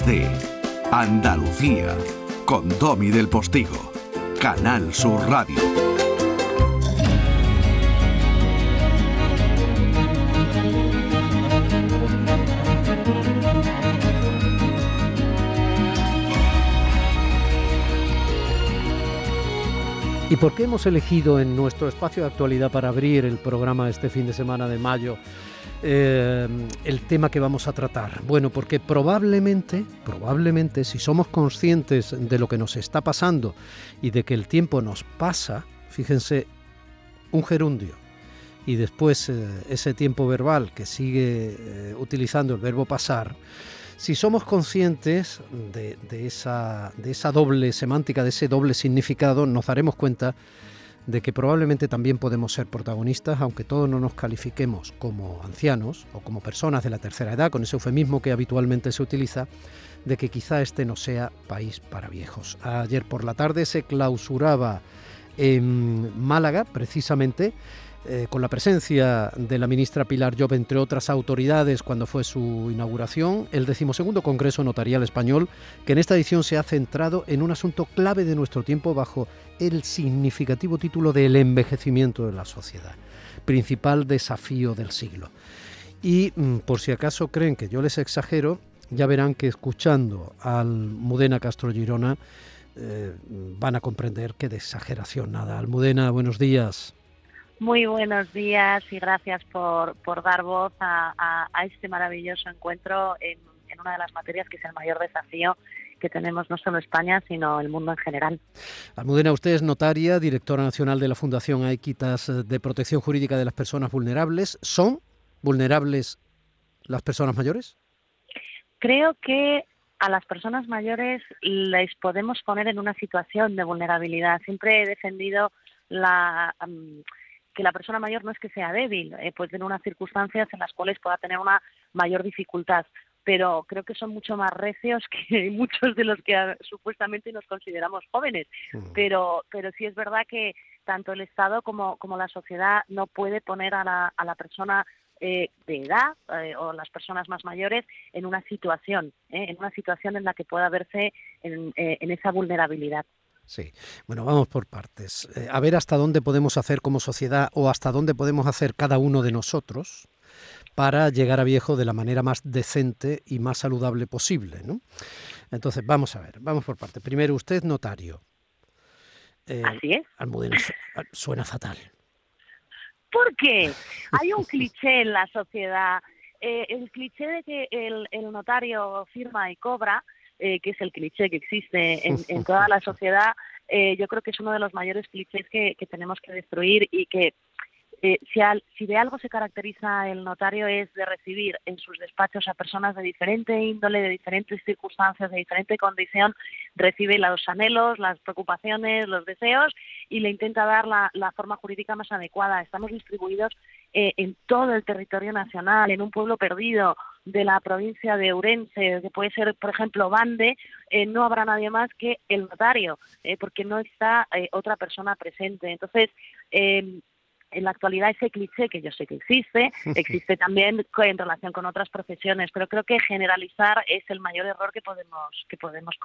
de Andalucía con Domi del Postigo, Canal Sur Radio. ¿Y por qué hemos elegido en nuestro espacio de actualidad para abrir el programa este fin de semana de mayo eh, el tema que vamos a tratar? Bueno, porque probablemente, probablemente, si somos conscientes de lo que nos está pasando y de que el tiempo nos pasa, fíjense, un gerundio y después eh, ese tiempo verbal que sigue eh, utilizando el verbo pasar, si somos conscientes de, esa, de esa doble semántica, de ese doble significado, nos daremos cuenta de que probablemente también podemos ser protagonistas, aunque todos no nos califiquemos como ancianos o como personas de la tercera edad, con ese eufemismo que habitualmente se utiliza, de que quizá este no sea país para viejos. Ayer por la tarde se clausuraba en Málaga, precisamente, eh, con la presencia de la ministra Pilar Job, entre otras autoridades, cuando fue su inauguración, el decimosegundo Congreso Notarial Español, que en esta edición se ha centrado en un asunto clave de nuestro tiempo bajo el significativo título del envejecimiento de la sociedad, principal desafío del siglo. Y mm, por si acaso creen que yo les exagero, ya verán que escuchando al Mudena Castro Girona eh, van a comprender que de exageración nada. Almudena, buenos días. Muy buenos días y gracias por, dar voz a, este maravilloso encuentro en, una de las materias que es el mayor desafío que tenemos no solo España, sino el mundo en general. Almudena, usted es notaria, directora nacional de la Fundación Aiquitas de Protección Jurídica de las Personas Vulnerables. ¿Son vulnerables las personas mayores? Creo que a las personas mayores les podemos poner en una situación de vulnerabilidad. Siempre he defendido la que la persona mayor no es que sea débil, eh, puede tener unas circunstancias en las cuales pueda tener una mayor dificultad, pero creo que son mucho más recios que muchos de los que ah, supuestamente nos consideramos jóvenes. Mm. Pero, pero sí es verdad que tanto el Estado como, como la sociedad no puede poner a la, a la persona eh, de edad eh, o las personas más mayores en una situación, en una situación en la que pueda verse en, en esa vulnerabilidad. Sí, bueno, vamos por partes. Eh, a ver hasta dónde podemos hacer como sociedad o hasta dónde podemos hacer cada uno de nosotros para llegar a viejo de la manera más decente y más saludable posible. ¿no? Entonces, vamos a ver, vamos por partes. Primero, usted notario. Eh, Así es. Almudena, suena fatal. ¿Por qué? Hay un cliché en la sociedad. Eh, el cliché de que el, el notario firma y cobra eh, que es el cliché que existe en, toda la sociedad, eh, yo creo que es uno de los mayores clichés que, tenemos que destruir y que eh, si, si, de algo se caracteriza el notario es de recibir en sus despachos a personas de diferente índole, de diferentes circunstancias, de diferente condición, recibe los anhelos, las preocupaciones, los deseos y le intenta dar la, la forma jurídica más adecuada. Estamos distribuidos en todo el territorio nacional, en un pueblo perdido, de la provincia de Urense, que puede ser, por ejemplo, Bande, eh, no habrá nadie más que el notario, eh, porque no está eh, otra persona presente. Entonces, en la actualidad ese cliché que yo sé que existe, existe también en relación con otras profesiones, pero creo que generalizar es el mayor error que podemos, que podemos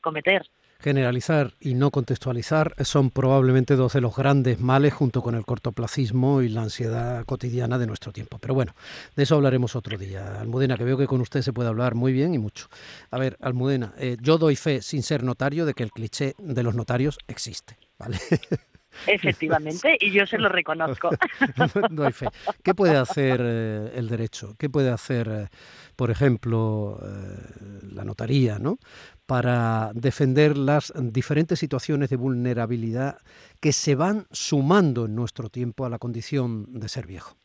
cometer. Generalizar y no contextualizar son probablemente dos de los grandes males junto con el cortoplacismo y la ansiedad cotidiana de nuestro tiempo. Pero bueno, de eso hablaremos otro día. Almudena, que veo que con usted se puede hablar muy bien y mucho. A ver, Almudena, eh, yo doy fe, sin ser notario, de que el cliché de los notarios existe. ¿Vale? Efectivamente, y yo se lo reconozco. no hay fe. ¿Qué puede hacer eh, el derecho? ¿Qué puede hacer, eh, por ejemplo, eh, la notaría, ¿no? para defender las diferentes situaciones de vulnerabilidad que se van sumando en nuestro tiempo a la condición de ser viejo?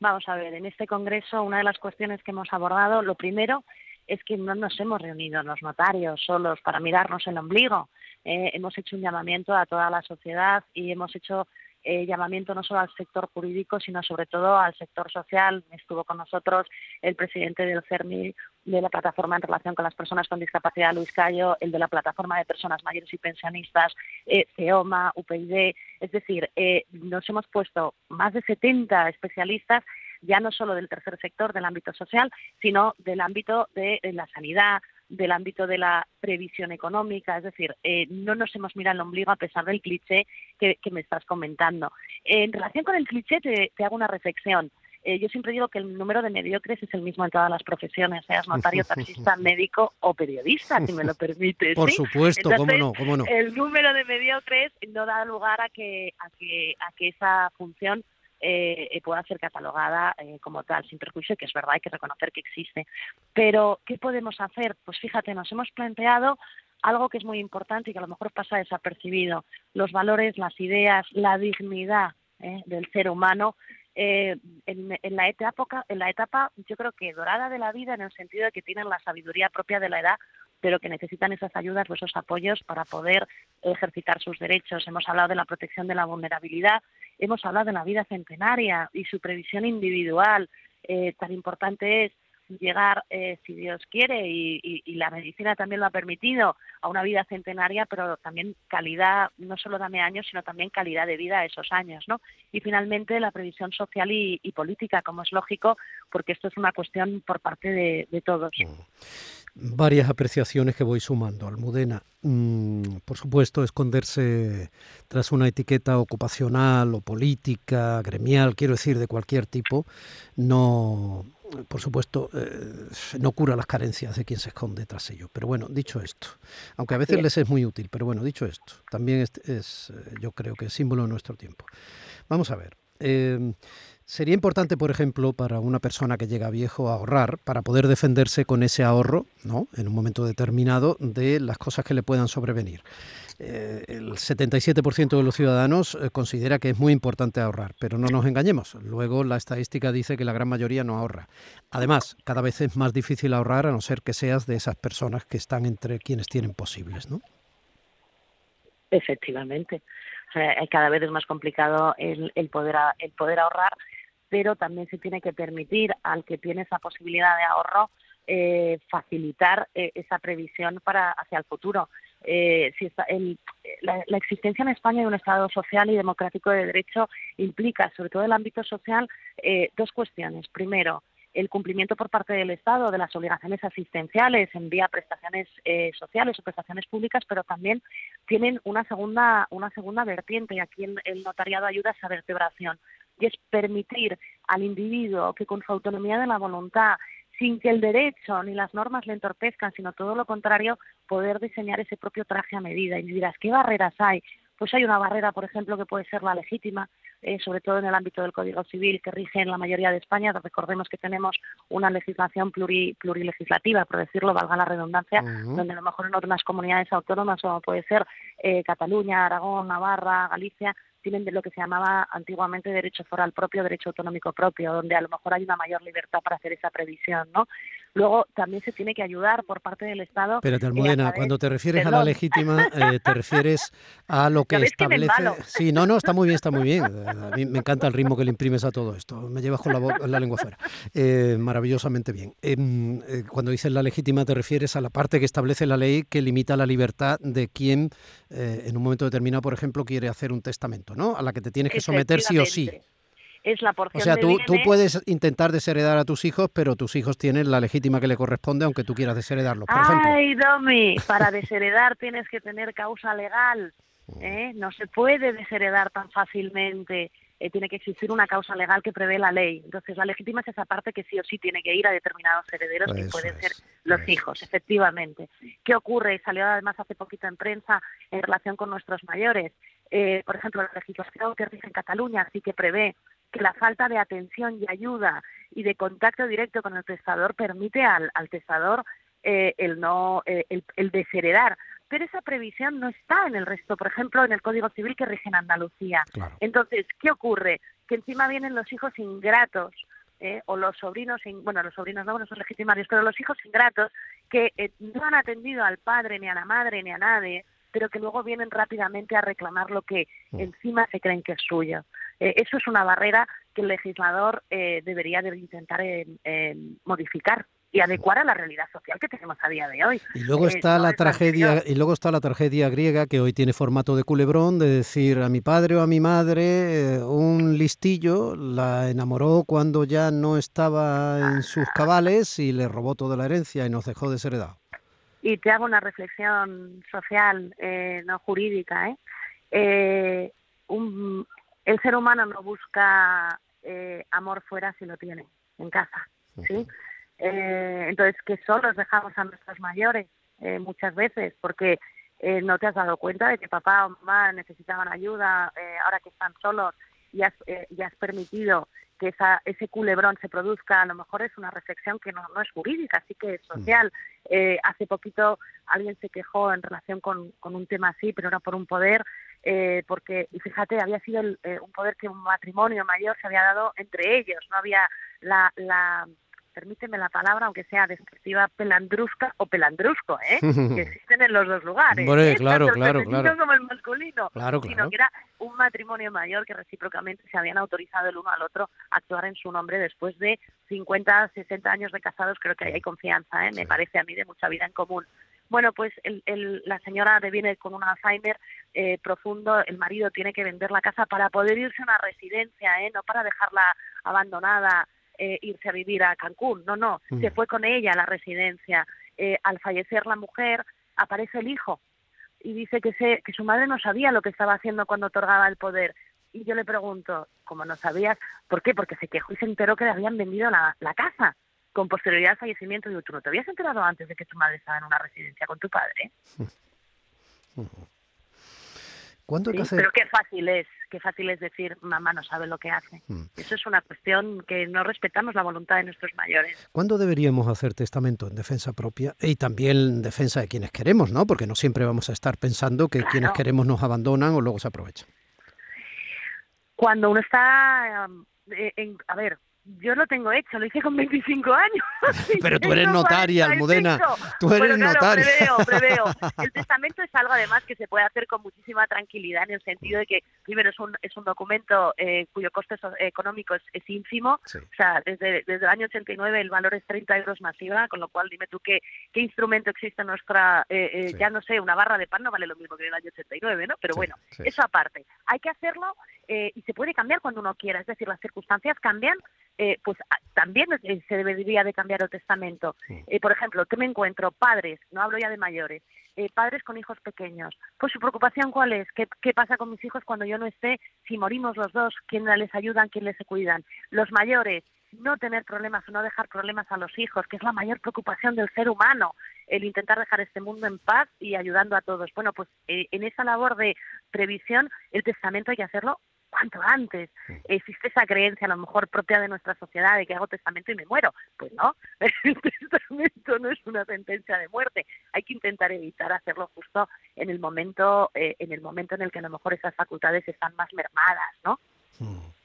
Vamos a ver, en este congreso una de las cuestiones que hemos abordado, lo primero es que no nos hemos reunido los notarios solos para mirarnos el ombligo, eh, hemos hecho un llamamiento a toda la sociedad y hemos hecho eh, llamamiento no solo al sector jurídico, sino sobre todo al sector social. Estuvo con nosotros el presidente del CERMI, de la plataforma en relación con las personas con discapacidad, Luis Cayo, el de la plataforma de personas mayores y pensionistas, eh, CEOMA, UPyD. Es decir, nos hemos puesto más de 70 especialistas ya no solo del tercer sector, del ámbito social, sino del ámbito de la sanidad, del ámbito de la previsión económica, es decir, eh, no nos hemos mirado el ombligo a pesar del cliché que, me estás comentando. En relación con el cliché, te, hago una reflexión. Eh, yo siempre digo que el número de mediocres es el mismo en todas las profesiones, seas notario, taxista, médico o periodista, si me lo permites. Por supuesto, cómo no, cómo no. El número de mediocres no da lugar a que, a que, a que esa función eh, eh, pueda ser catalogada eh, como tal, sin perjuicio, que es verdad, hay que reconocer que existe. Pero, ¿qué podemos hacer? Pues fíjate, nos hemos planteado algo que es muy importante y que a lo mejor pasa desapercibido, los valores, las ideas, la dignidad del ser humano en, la etapa, en la etapa, yo creo que dorada de la vida, en el sentido de que tienen la sabiduría propia de la edad, pero que necesitan esas ayudas o esos apoyos para poder ejercitar sus derechos. Hemos hablado de la protección de la vulnerabilidad, hemos hablado de la vida centenaria y su previsión individual. Eh, tan importante es llegar, eh, si Dios quiere, y, la medicina también lo ha permitido, a una vida centenaria, pero también calidad, no solo dame años, sino también calidad de vida a esos años, ¿no? Y finalmente la previsión social y, política, como es lógico, porque esto es una cuestión por parte de, todos. Mm varias apreciaciones que voy sumando. Almudena, mm, por supuesto, esconderse tras una etiqueta ocupacional o política, gremial, quiero decir, de cualquier tipo, no, por supuesto, eh, no cura las carencias de quien se esconde tras ello. Pero bueno, dicho esto, aunque a veces les es muy útil, pero bueno, dicho esto, también es, es eh, yo creo que es símbolo de nuestro tiempo. Vamos a ver. Eh, Sería importante, por ejemplo, para una persona que llega viejo ahorrar para poder defenderse con ese ahorro, ¿no? En un momento determinado de las cosas que le puedan sobrevenir. Eh, el 77% de los ciudadanos eh, considera que es muy importante ahorrar, pero no nos engañemos. Luego la estadística dice que la gran mayoría no ahorra. Además, cada vez es más difícil ahorrar a no ser que seas de esas personas que están entre quienes tienen posibles, ¿no? Efectivamente. cada vez es más complicado el, poder, el poder ahorrar pero también se tiene que permitir al que tiene esa posibilidad de ahorro eh, facilitar eh, esa previsión para hacia el futuro. Eh, si la, existencia en España de un Estado social y democrático de derecho implica, sobre todo en el ámbito social, dos cuestiones. Primero, el cumplimiento por parte del Estado de las obligaciones asistenciales en vía prestaciones sociales o prestaciones públicas, pero también tienen una segunda, una segunda vertiente y aquí el notariado ayuda a esa vertebración y es permitir al individuo que con su autonomía de la voluntad, sin que el derecho ni las normas le entorpezcan, sino todo lo contrario, poder diseñar ese propio traje a medida. Y me dirás, ¿qué barreras hay? Pues hay una barrera, por ejemplo, que puede ser la legítima, eh, sobre todo en el ámbito del Código Civil, que rige en la mayoría de España. Recordemos que tenemos una legislación plurilegislativa, por decirlo, valga la redundancia, donde a lo mejor en otras comunidades autónomas, como puede ser eh, Cataluña, Aragón, Navarra, Galicia, tienen lo que se llamaba antiguamente derecho foral propio, derecho autonómico propio, donde a lo mejor hay una mayor libertad para hacer esa previsión, ¿no? Luego también se tiene que ayudar por parte del Estado. Pero Almudena, cuando te refieres a la legítima, eh, te refieres a lo que establece. Sí, no, no, está muy bien, está muy bien. A mí me encanta el ritmo que le imprimes a todo esto. Me llevas con la, lengua fuera. Eh, maravillosamente bien. Em, eh, cuando dices la legítima, te refieres a la parte que establece la ley que limita la libertad de quien, en un momento determinado, por ejemplo, quiere hacer un testamento, ¿no? A la que te tienes que someter sí o sí es la porción O sea, tú, tú puedes intentar desheredar a tus hijos, pero tus hijos tienen la legítima que le corresponde, aunque tú quieras desheredarlos, por Ay, Domi, para desheredar tienes que tener causa legal. ¿eh? No se puede desheredar tan fácilmente. Eh, tiene que existir una causa legal que prevé la ley. Entonces, la legítima es esa parte que sí o sí tiene que ir a determinados herederos, que pueden ser los hijos, efectivamente. ¿Qué ocurre? Salió además hace poquito en prensa en relación con nuestros mayores. Eh, por ejemplo, la legislación que rige en Cataluña sí que prevé que la falta de atención y ayuda y de contacto directo con el testador permite al, al testador eh, el no eh, el, desheredar pero esa previsión no está en el resto, por ejemplo, en el Código Civil que rige en Andalucía. Entonces, ¿qué ocurre? Que encima vienen los hijos ingratos eh, o los sobrinos, bueno, los sobrinos no, no son legitimarios, pero los hijos ingratos que no han atendido al padre, ni a la madre, ni a nadie, pero que luego vienen rápidamente a reclamar lo que mm. encima se creen que es suyo. Eh, eso es una barrera que el legislador eh, debería de intentar modificar y adecuar a la realidad social que tenemos a día de hoy. Y luego está la tragedia y luego está la tragedia griega que hoy tiene formato de culebrón de decir a mi padre o a mi madre un listillo la enamoró cuando ya no estaba en sus cabales y le robó toda la herencia y nos dejó desheredado. Y te hago una reflexión social, no jurídica, ¿eh? eh, un, el ser humano no busca eh, amor fuera si lo tiene en casa, ¿sí? Eh, entonces, que solos dejamos a nuestros mayores eh, muchas veces porque no te has dado cuenta de que papá o mamá necesitaban ayuda ahora que están solos y has, y has permitido que esa, ese culebrón se produzca, a lo mejor es una reflexión que no, no es jurídica, sí que es social. Eh, hace poquito alguien se quejó en relación con, con, un tema así, pero era por un poder, eh, porque, y fíjate, había sido eh, un poder que un matrimonio mayor se había dado entre ellos, no había la, la permíteme la palabra, aunque sea descriptiva, pelandrusca o pelandrusco, ¿eh? que existen en los dos lugares. Bueno, claro, claro, el claro. como el masculino, claro, sino que era un matrimonio mayor que recíprocamente se habían autorizado el uno al otro a actuar en su nombre después de 50, 60 años de casados, creo que ahí hay confianza, ¿eh? me parece a mí de mucha vida en común. Bueno, pues el, el, la señora viene con un Alzheimer eh, profundo, el marido tiene que vender la casa para poder irse a una residencia, ¿eh? no para dejarla abandonada eh, irse a vivir a Cancún, no, no, mm. se fue con ella a la residencia. Eh, al fallecer la mujer, aparece el hijo y dice que, se, que su madre no sabía lo que estaba haciendo cuando otorgaba el poder. Y yo le pregunto, como no sabías, ¿por qué? Porque se quejó y se enteró que le habían vendido la, la casa con posterioridad al fallecimiento. Yo, ¿tú no te habías enterado antes de que tu madre estaba en una residencia con tu padre? Pero qué fácil es, qué fácil es decir, mamá no sabe lo que hace. Hmm. Eso es una cuestión que no respetamos la voluntad de nuestros mayores. ¿Cuándo deberíamos hacer testamento en defensa propia y también en defensa de quienes queremos, no? Porque no siempre vamos a estar pensando que quienes queremos nos abandonan o luego se aprovechan. Cuando uno está, eh, en, a ver, yo lo tengo hecho, lo hice con 25 años. Pero tú eres notaria, Almudena. Tú eres notaria. Preveo, preveo. El testamento es algo además que se puede hacer con muchísima tranquilidad en el sentido de que, primero, es un, es un documento eh, cuyo coste económico es, ínfimo. O sea, desde, desde el año 89 el valor es 30 euros masiva, con lo cual dime tú qué, qué instrumento existe en nuestra, eh, eh, ya no sé, una barra de pan no vale lo mismo que en el año 89, ¿no? Pero bueno, eso aparte. Hay que hacerlo y se puede cambiar cuando uno quiera, es decir, las circunstancias cambian eh, pues ah, también eh, se debería de cambiar el testamento. Eh, por ejemplo, ¿qué me encuentro? Padres, no hablo ya de mayores, padres con hijos pequeños. Pues su preocupación cuál es? ¿Qué, ¿Qué, pasa con mis hijos cuando yo no esté? Si morimos los dos, ¿quién les ayuda? ¿Quién les cuidan? Los mayores, no tener problemas o no dejar problemas a los hijos, que es la mayor preocupación del ser humano, el intentar dejar este mundo en paz y ayudando a todos. Bueno, pues en esa labor de previsión, el testamento hay que hacerlo cuanto antes. Existe esa creencia, a lo mejor propia de nuestra sociedad, de que hago testamento y me muero. Pues no, el testamento no es una sentencia de muerte. Hay que intentar evitar hacerlo justo en el momento, eh, en el momento en el que a lo mejor esas facultades están más mermadas, ¿no? Hmm.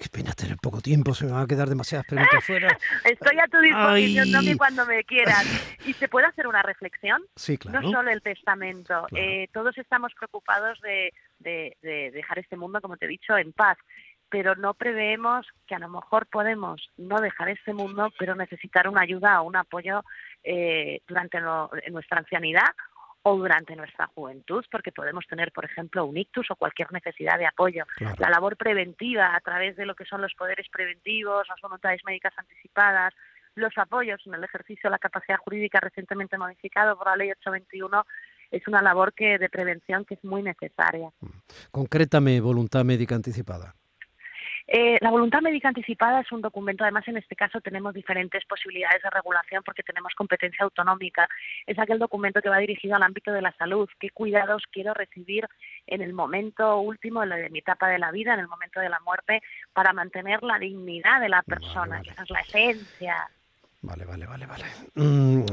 Qué pena tener poco tiempo, se me van a quedar demasiadas preguntas fuera. Estoy a tu disposición, Tommy, cuando me quieras. ¿Y se puede hacer una reflexión? Sí, claro. No solo el testamento. Eh, todos estamos preocupados de, dejar este mundo, como te he dicho, en paz pero no preveemos que a lo mejor podemos no dejar este mundo, pero necesitar una ayuda o un apoyo eh, durante nuestra ancianidad o durante nuestra juventud, porque podemos tener, por ejemplo, un ictus o cualquier necesidad de apoyo. La labor preventiva a través de lo que son los poderes preventivos, las voluntades médicas anticipadas, los apoyos en el ejercicio de la capacidad jurídica recientemente modificado por la Ley 821 es una labor que de prevención que es muy necesaria. Concrétame voluntad médica anticipada. Eh, la voluntad médica anticipada es un documento, además en este caso tenemos diferentes posibilidades de regulación porque tenemos competencia autonómica. Es aquel documento que va dirigido al ámbito de la salud. ¿Qué cuidados quiero recibir en el momento último de, mi etapa de la vida, en el momento de la muerte, para mantener la dignidad de la persona? Esa es la esencia. Vale, vale, vale, vale. Mm,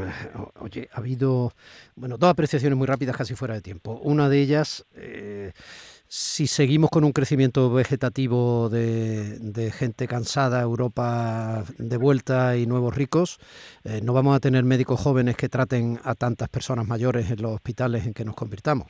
oye, ha habido, bueno, dos apreciaciones muy rápidas, casi fuera de tiempo. Una de ellas, eh, si seguimos con un crecimiento vegetativo de, gente cansada, Europa de vuelta y nuevos ricos, eh, no vamos a tener médicos jóvenes que traten a tantas personas mayores en los hospitales en que nos convirtamos.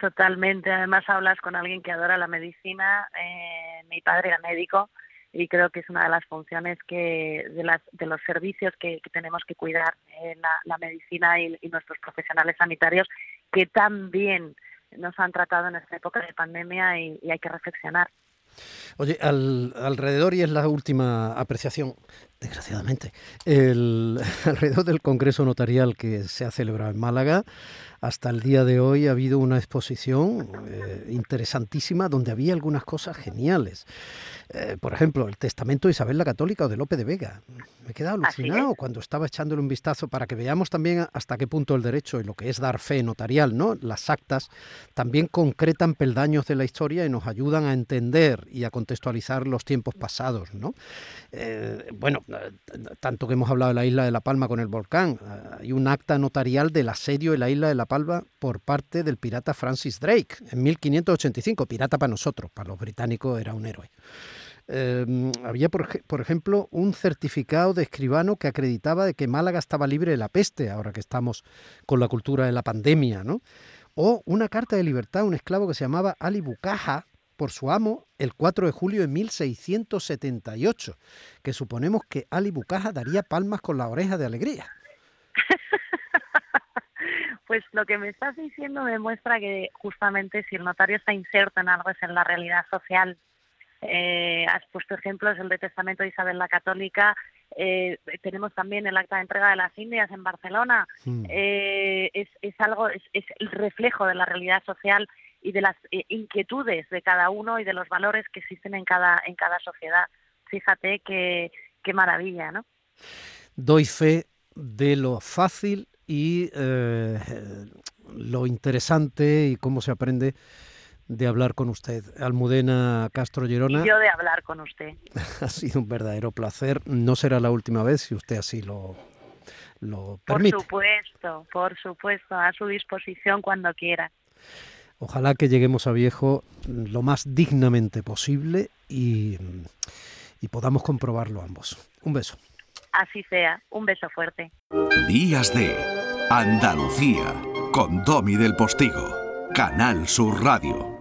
Totalmente. Además hablas con alguien que adora la medicina. Eh, mi padre era médico y creo que es una de las funciones que de, las, de los servicios que, tenemos que cuidar en la, medicina y, nuestros profesionales sanitarios que también nos han tratado en esta época de pandemia y, hay que reflexionar. Oye, alrededor, y es la última apreciación, desgraciadamente, el, alrededor del Congreso Notarial que se ha celebrado en Málaga, hasta el día de hoy ha habido una exposición eh, interesantísima donde había algunas cosas geniales. Eh, por ejemplo, el testamento de Isabel la Católica o de Lope de Vega. Me he quedado alucinado cuando estaba echándole un vistazo para que veamos también hasta qué punto el derecho y lo que es dar fe notarial, ¿no? Las actas también concretan peldaños de la historia y nos ayudan a entender y a contextualizar los tiempos pasados, ¿no? Eh, bueno, tanto que hemos hablado de la isla de La Palma con el volcán, hay un acta notarial del asedio de la isla de La Palma por parte del pirata Francis Drake en 1585, pirata para nosotros, para los británicos era un héroe. Em, había, por, por, ejemplo, un certificado de escribano que acreditaba de que Málaga estaba libre de la peste, ahora que estamos con la cultura de la pandemia, ¿no? O una carta de libertad a un esclavo que se llamaba Ali Bucaja por su amo el 4 de julio de 1678, que suponemos que Ali Bucaja daría palmas con la oreja de alegría. Pues lo que me estás diciendo demuestra que justamente si el notario está inserto en algo es en la realidad social eh, has puesto ejemplos, el de Testamento de Isabel la Católica, eh, tenemos también el acta de entrega de las Indias en Barcelona, hmm. eh, es, es, algo, es, el reflejo de la realidad social y de las eh, inquietudes de cada uno y de los valores que existen en cada, en cada sociedad. Fíjate qué, qué maravilla, ¿no? Doy fe de lo fácil y lo interesante y cómo se aprende de hablar con usted. Almudena Castro. Y yo de hablar con usted. ha sido un verdadero placer. No será la última vez si usted así lo, lo permite. Por supuesto, por supuesto, a su disposición cuando quiera. Ojalá que lleguemos a viejo lo más dignamente posible y, y podamos comprobarlo ambos. Un beso. Así sea, un beso fuerte. Días de Andalucía con Domi del Postigo, Canal Sur Radio.